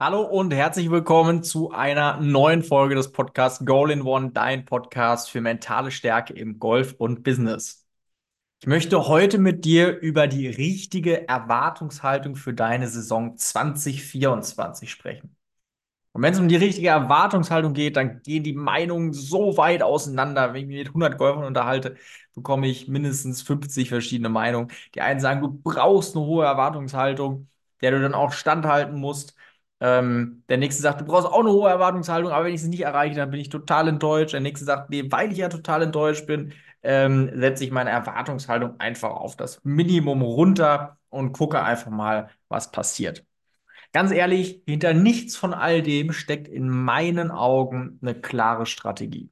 Hallo und herzlich willkommen zu einer neuen Folge des Podcasts Goal in One, dein Podcast für mentale Stärke im Golf und Business. Ich möchte heute mit dir über die richtige Erwartungshaltung für deine Saison 2024 sprechen. Und wenn es um die richtige Erwartungshaltung geht, dann gehen die Meinungen so weit auseinander. Wenn ich mich mit 100 Golfern unterhalte, bekomme ich mindestens 50 verschiedene Meinungen. Die einen sagen, du brauchst eine hohe Erwartungshaltung, der du dann auch standhalten musst. Ähm, der nächste sagt, du brauchst auch eine hohe Erwartungshaltung, aber wenn ich sie nicht erreiche, dann bin ich total enttäuscht. Der nächste sagt, nee, weil ich ja total enttäuscht bin, ähm, setze ich meine Erwartungshaltung einfach auf das Minimum runter und gucke einfach mal, was passiert. Ganz ehrlich, hinter nichts von all dem steckt in meinen Augen eine klare Strategie.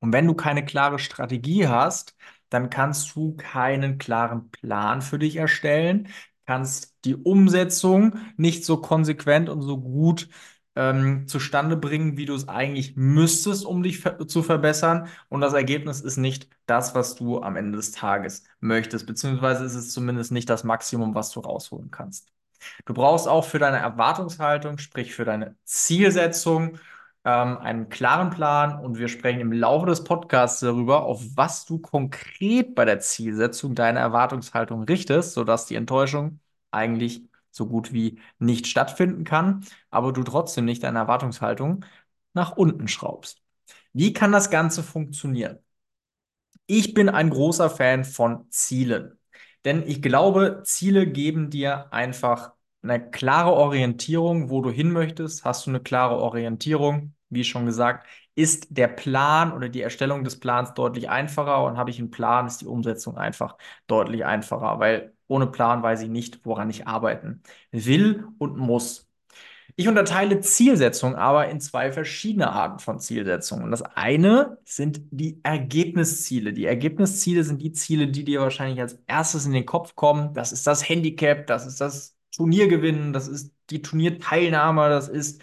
Und wenn du keine klare Strategie hast, dann kannst du keinen klaren Plan für dich erstellen, kannst die Umsetzung nicht so konsequent und so gut ähm, zustande bringen, wie du es eigentlich müsstest, um dich ver zu verbessern. Und das Ergebnis ist nicht das, was du am Ende des Tages möchtest, beziehungsweise ist es zumindest nicht das Maximum, was du rausholen kannst. Du brauchst auch für deine Erwartungshaltung, sprich für deine Zielsetzung, ähm, einen klaren Plan und wir sprechen im Laufe des Podcasts darüber, auf was du konkret bei der Zielsetzung deine Erwartungshaltung richtest, sodass die Enttäuschung eigentlich so gut wie nicht stattfinden kann, aber du trotzdem nicht deine Erwartungshaltung nach unten schraubst. Wie kann das Ganze funktionieren? Ich bin ein großer Fan von Zielen. Denn ich glaube, Ziele geben dir einfach eine klare Orientierung, wo du hin möchtest. Hast du eine klare Orientierung, wie schon gesagt, ist der Plan oder die Erstellung des Plans deutlich einfacher und habe ich einen Plan, ist die Umsetzung einfach deutlich einfacher, weil ohne Plan weiß ich nicht, woran ich arbeiten will und muss. Ich unterteile Zielsetzung aber in zwei verschiedene Arten von Zielsetzungen. Das eine sind die Ergebnisziele. Die Ergebnisziele sind die Ziele, die dir wahrscheinlich als erstes in den Kopf kommen. Das ist das Handicap, das ist das Turniergewinnen, das ist die Turnierteilnahme, das ist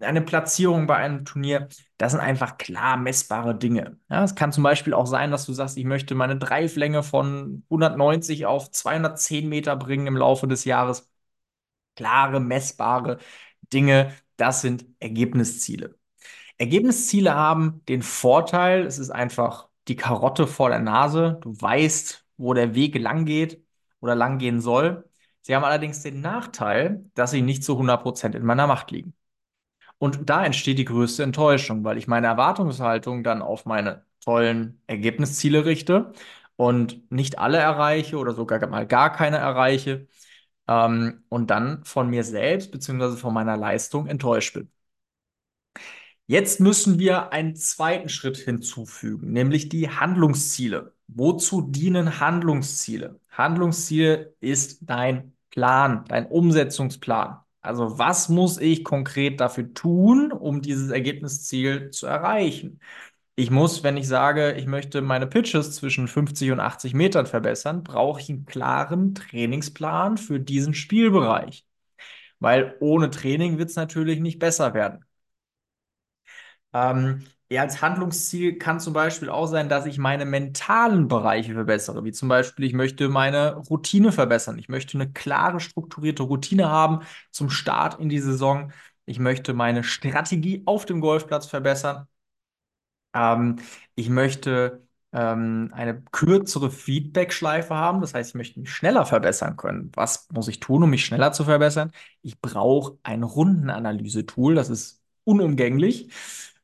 eine Platzierung bei einem Turnier. Das sind einfach klar messbare Dinge. Ja, es kann zum Beispiel auch sein, dass du sagst, ich möchte meine Dreiflänge von 190 auf 210 Meter bringen im Laufe des Jahres. Klare, messbare Dinge, das sind Ergebnisziele. Ergebnisziele haben den Vorteil, es ist einfach die Karotte vor der Nase. Du weißt, wo der Weg lang geht oder lang gehen soll. Sie haben allerdings den Nachteil, dass sie nicht zu 100% in meiner Macht liegen. Und da entsteht die größte Enttäuschung, weil ich meine Erwartungshaltung dann auf meine tollen Ergebnisziele richte und nicht alle erreiche oder sogar mal gar keine erreiche ähm, und dann von mir selbst bzw. von meiner Leistung enttäuscht bin. Jetzt müssen wir einen zweiten Schritt hinzufügen, nämlich die Handlungsziele. Wozu dienen Handlungsziele? Handlungsziele ist dein Plan, dein Umsetzungsplan. Also was muss ich konkret dafür tun, um dieses Ergebnisziel zu erreichen? Ich muss, wenn ich sage, ich möchte meine Pitches zwischen 50 und 80 Metern verbessern, brauche ich einen klaren Trainingsplan für diesen Spielbereich. Weil ohne Training wird es natürlich nicht besser werden. Ähm, ja, als Handlungsziel kann zum Beispiel auch sein, dass ich meine mentalen Bereiche verbessere, wie zum Beispiel, ich möchte meine Routine verbessern. Ich möchte eine klare, strukturierte Routine haben zum Start in die Saison. Ich möchte meine Strategie auf dem Golfplatz verbessern. Ähm, ich möchte ähm, eine kürzere Feedback-Schleife haben. Das heißt, ich möchte mich schneller verbessern können. Was muss ich tun, um mich schneller zu verbessern? Ich brauche ein Rundenanalyse-Tool. Das ist unumgänglich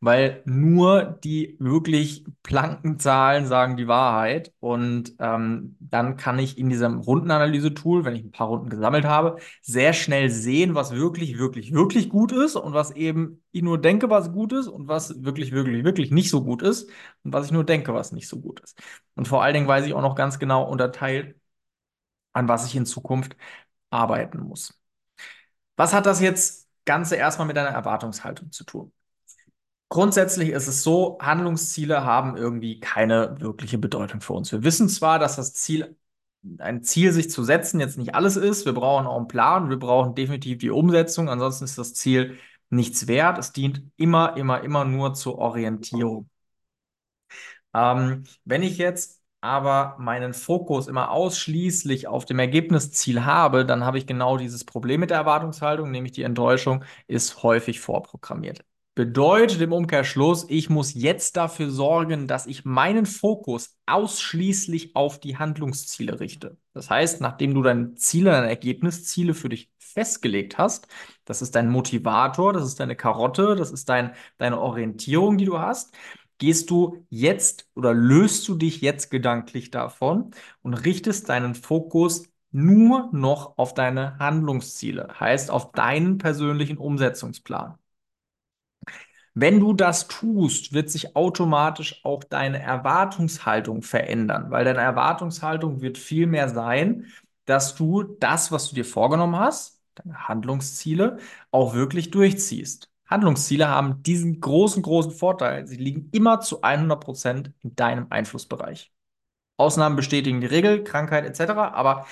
weil nur die wirklich blanken Zahlen sagen die Wahrheit. Und ähm, dann kann ich in diesem Rundenanalyse-Tool, wenn ich ein paar Runden gesammelt habe, sehr schnell sehen, was wirklich, wirklich, wirklich gut ist und was eben ich nur denke, was gut ist und was wirklich, wirklich, wirklich nicht so gut ist und was ich nur denke, was nicht so gut ist. Und vor allen Dingen weiß ich auch noch ganz genau unterteilt, an was ich in Zukunft arbeiten muss. Was hat das jetzt Ganze erstmal mit deiner Erwartungshaltung zu tun? Grundsätzlich ist es so, Handlungsziele haben irgendwie keine wirkliche Bedeutung für uns. Wir wissen zwar, dass das Ziel, ein Ziel sich zu setzen jetzt nicht alles ist. Wir brauchen auch einen Plan, wir brauchen definitiv die Umsetzung. Ansonsten ist das Ziel nichts wert. Es dient immer, immer, immer nur zur Orientierung. Ähm, wenn ich jetzt aber meinen Fokus immer ausschließlich auf dem Ergebnisziel habe, dann habe ich genau dieses Problem mit der Erwartungshaltung, nämlich die Enttäuschung ist häufig vorprogrammiert. Bedeutet im Umkehrschluss, ich muss jetzt dafür sorgen, dass ich meinen Fokus ausschließlich auf die Handlungsziele richte. Das heißt, nachdem du deine Ziele, deine Ergebnisziele für dich festgelegt hast, das ist dein Motivator, das ist deine Karotte, das ist dein, deine Orientierung, die du hast, gehst du jetzt oder löst du dich jetzt gedanklich davon und richtest deinen Fokus nur noch auf deine Handlungsziele, heißt auf deinen persönlichen Umsetzungsplan. Wenn du das tust, wird sich automatisch auch deine Erwartungshaltung verändern, weil deine Erwartungshaltung wird viel mehr sein, dass du das, was du dir vorgenommen hast, deine Handlungsziele, auch wirklich durchziehst. Handlungsziele haben diesen großen, großen Vorteil. Sie liegen immer zu 100 Prozent in deinem Einflussbereich. Ausnahmen bestätigen die Regel, Krankheit etc. Aber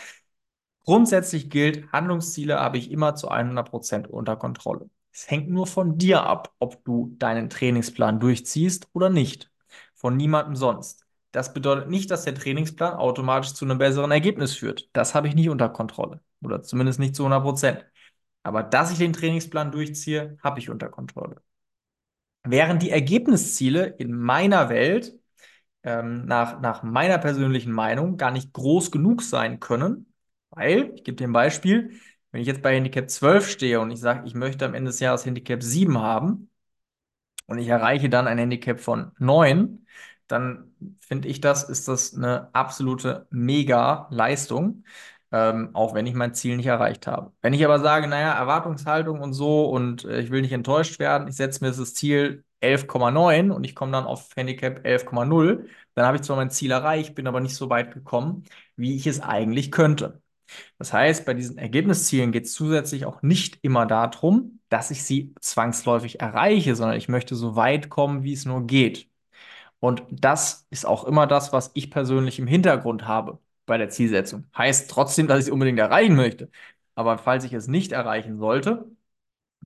grundsätzlich gilt, Handlungsziele habe ich immer zu 100 Prozent unter Kontrolle. Es hängt nur von dir ab, ob du deinen Trainingsplan durchziehst oder nicht. Von niemandem sonst. Das bedeutet nicht, dass der Trainingsplan automatisch zu einem besseren Ergebnis führt. Das habe ich nicht unter Kontrolle. Oder zumindest nicht zu 100 Prozent. Aber dass ich den Trainingsplan durchziehe, habe ich unter Kontrolle. Während die Ergebnisziele in meiner Welt ähm, nach, nach meiner persönlichen Meinung gar nicht groß genug sein können, weil, ich gebe dir ein Beispiel, wenn ich jetzt bei Handicap 12 stehe und ich sage, ich möchte am Ende des Jahres Handicap 7 haben und ich erreiche dann ein Handicap von 9, dann finde ich das, ist das eine absolute Mega-Leistung ähm, auch wenn ich mein Ziel nicht erreicht habe. Wenn ich aber sage, naja, Erwartungshaltung und so und äh, ich will nicht enttäuscht werden, ich setze mir das Ziel 11,9 und ich komme dann auf Handicap 11,0, dann habe ich zwar mein Ziel erreicht, bin aber nicht so weit gekommen, wie ich es eigentlich könnte. Das heißt, bei diesen Ergebniszielen geht es zusätzlich auch nicht immer darum, dass ich sie zwangsläufig erreiche, sondern ich möchte so weit kommen, wie es nur geht. Und das ist auch immer das, was ich persönlich im Hintergrund habe bei der Zielsetzung. Heißt trotzdem, dass ich es unbedingt erreichen möchte. Aber falls ich es nicht erreichen sollte,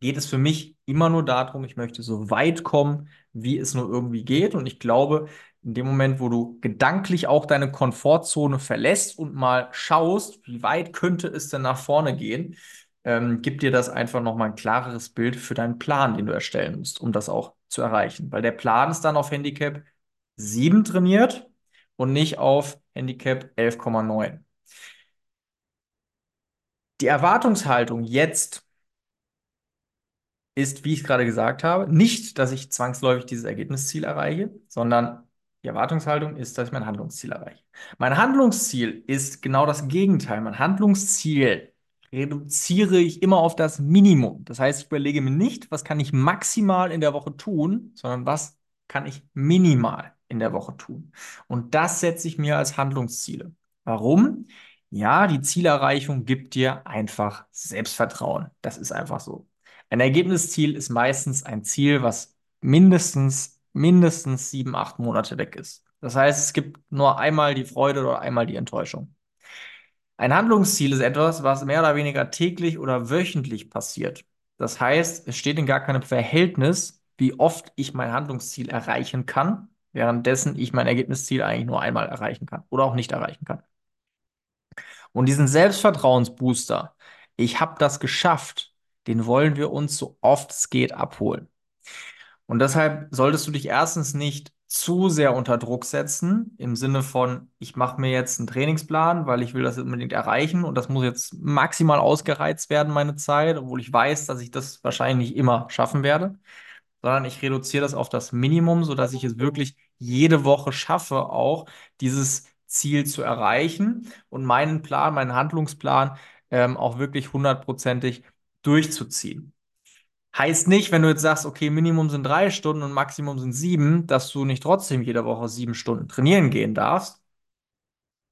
geht es für mich immer nur darum, ich möchte so weit kommen, wie es nur irgendwie geht. Und ich glaube, in dem Moment, wo du gedanklich auch deine Komfortzone verlässt und mal schaust, wie weit könnte es denn nach vorne gehen, ähm, gibt dir das einfach nochmal ein klareres Bild für deinen Plan, den du erstellen musst, um das auch zu erreichen. Weil der Plan ist dann auf Handicap 7 trainiert und nicht auf Handicap 11,9. Die Erwartungshaltung jetzt ist, wie ich es gerade gesagt habe, nicht, dass ich zwangsläufig dieses Ergebnisziel erreiche, sondern die Erwartungshaltung ist, dass ich mein Handlungsziel erreiche. Mein Handlungsziel ist genau das Gegenteil. Mein Handlungsziel reduziere ich immer auf das Minimum. Das heißt, ich überlege mir nicht, was kann ich maximal in der Woche tun, sondern was kann ich minimal in der Woche tun. Und das setze ich mir als Handlungsziele. Warum? Ja, die Zielerreichung gibt dir einfach Selbstvertrauen. Das ist einfach so. Ein Ergebnisziel ist meistens ein Ziel, was mindestens, mindestens sieben, acht Monate weg ist. Das heißt, es gibt nur einmal die Freude oder einmal die Enttäuschung. Ein Handlungsziel ist etwas, was mehr oder weniger täglich oder wöchentlich passiert. Das heißt, es steht in gar keinem Verhältnis, wie oft ich mein Handlungsziel erreichen kann währenddessen ich mein Ergebnisziel eigentlich nur einmal erreichen kann oder auch nicht erreichen kann. Und diesen Selbstvertrauensbooster, ich habe das geschafft, den wollen wir uns so oft es geht abholen. Und deshalb solltest du dich erstens nicht zu sehr unter Druck setzen, im Sinne von, ich mache mir jetzt einen Trainingsplan, weil ich will das unbedingt erreichen und das muss jetzt maximal ausgereizt werden, meine Zeit, obwohl ich weiß, dass ich das wahrscheinlich nicht immer schaffen werde sondern ich reduziere das auf das Minimum, sodass ich es wirklich jede Woche schaffe, auch dieses Ziel zu erreichen und meinen Plan, meinen Handlungsplan ähm, auch wirklich hundertprozentig durchzuziehen. Heißt nicht, wenn du jetzt sagst, okay, Minimum sind drei Stunden und Maximum sind sieben, dass du nicht trotzdem jede Woche sieben Stunden trainieren gehen darfst.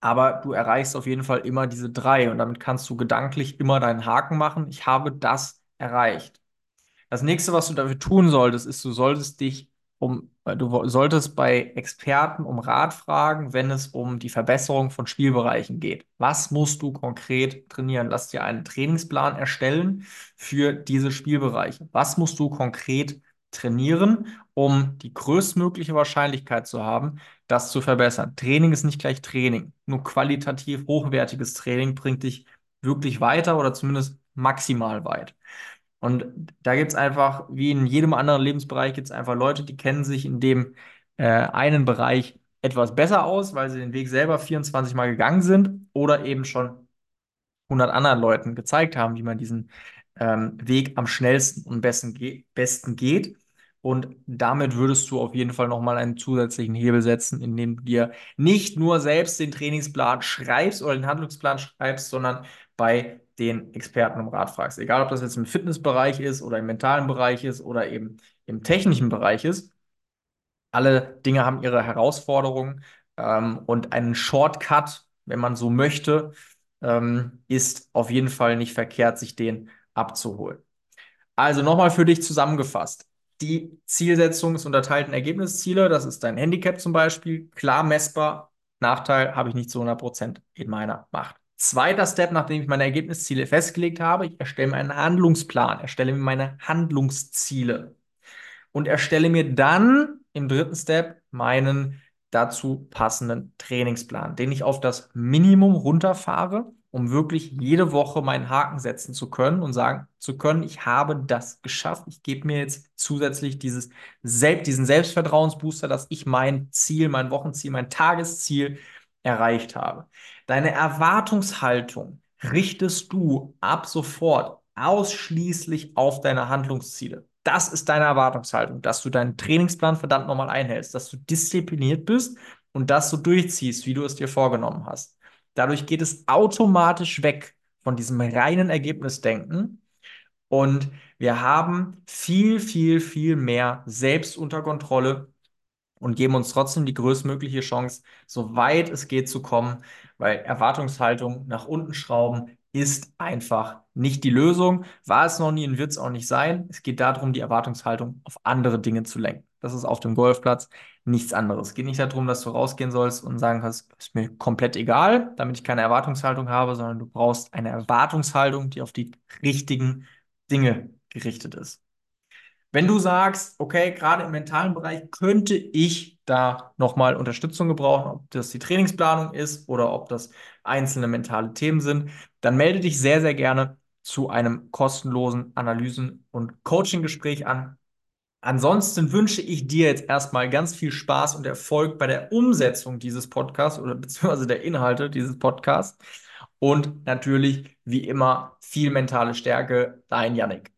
Aber du erreichst auf jeden Fall immer diese drei und damit kannst du gedanklich immer deinen Haken machen. Ich habe das erreicht. Das nächste, was du dafür tun solltest, ist, du solltest dich um, äh, du solltest bei Experten um Rat fragen, wenn es um die Verbesserung von Spielbereichen geht. Was musst du konkret trainieren? Lass dir einen Trainingsplan erstellen für diese Spielbereiche. Was musst du konkret trainieren, um die größtmögliche Wahrscheinlichkeit zu haben, das zu verbessern. Training ist nicht gleich Training. Nur qualitativ hochwertiges Training bringt dich wirklich weiter oder zumindest maximal weit. Und da gibt es einfach, wie in jedem anderen Lebensbereich, gibt es einfach Leute, die kennen sich in dem äh, einen Bereich etwas besser aus, weil sie den Weg selber 24 Mal gegangen sind oder eben schon 100 anderen Leuten gezeigt haben, wie man diesen ähm, Weg am schnellsten und besten, ge besten geht. Und damit würdest du auf jeden Fall nochmal einen zusätzlichen Hebel setzen, indem du dir nicht nur selbst den Trainingsplan schreibst oder den Handlungsplan schreibst, sondern bei den Experten um Rat fragst. Egal, ob das jetzt im Fitnessbereich ist oder im mentalen Bereich ist oder eben im technischen Bereich ist. Alle Dinge haben ihre Herausforderungen ähm, und einen Shortcut, wenn man so möchte, ähm, ist auf jeden Fall nicht verkehrt, sich den abzuholen. Also nochmal für dich zusammengefasst. Die Zielsetzung ist unterteilt Ergebnisziele. Das ist dein Handicap zum Beispiel. Klar messbar. Nachteil habe ich nicht zu 100% in meiner Macht. Zweiter Step, nachdem ich meine Ergebnisziele festgelegt habe, ich erstelle mir einen Handlungsplan, erstelle mir meine Handlungsziele und erstelle mir dann im dritten Step meinen dazu passenden Trainingsplan, den ich auf das Minimum runterfahre, um wirklich jede Woche meinen Haken setzen zu können und sagen zu können, ich habe das geschafft. Ich gebe mir jetzt zusätzlich dieses diesen Selbstvertrauensbooster, dass ich mein Ziel, mein Wochenziel, mein Tagesziel erreicht habe. Deine Erwartungshaltung richtest du ab sofort ausschließlich auf deine Handlungsziele. Das ist deine Erwartungshaltung, dass du deinen Trainingsplan verdammt nochmal einhältst, dass du diszipliniert bist und dass du durchziehst, wie du es dir vorgenommen hast. Dadurch geht es automatisch weg von diesem reinen Ergebnisdenken und wir haben viel, viel, viel mehr selbst unter Kontrolle und geben uns trotzdem die größtmögliche Chance, so weit es geht zu kommen, weil Erwartungshaltung nach unten schrauben ist einfach nicht die Lösung. War es noch nie und wird es auch nicht sein. Es geht darum, die Erwartungshaltung auf andere Dinge zu lenken. Das ist auf dem Golfplatz nichts anderes. Es geht nicht darum, dass du rausgehen sollst und sagen kannst, ist mir komplett egal, damit ich keine Erwartungshaltung habe, sondern du brauchst eine Erwartungshaltung, die auf die richtigen Dinge gerichtet ist. Wenn du sagst, okay, gerade im mentalen Bereich könnte ich da nochmal Unterstützung gebrauchen, ob das die Trainingsplanung ist oder ob das einzelne mentale Themen sind, dann melde dich sehr, sehr gerne zu einem kostenlosen Analysen- und Coaching-Gespräch an. Ansonsten wünsche ich dir jetzt erstmal ganz viel Spaß und Erfolg bei der Umsetzung dieses Podcasts oder beziehungsweise der Inhalte dieses Podcasts. Und natürlich, wie immer, viel mentale Stärke. Dein Yannick.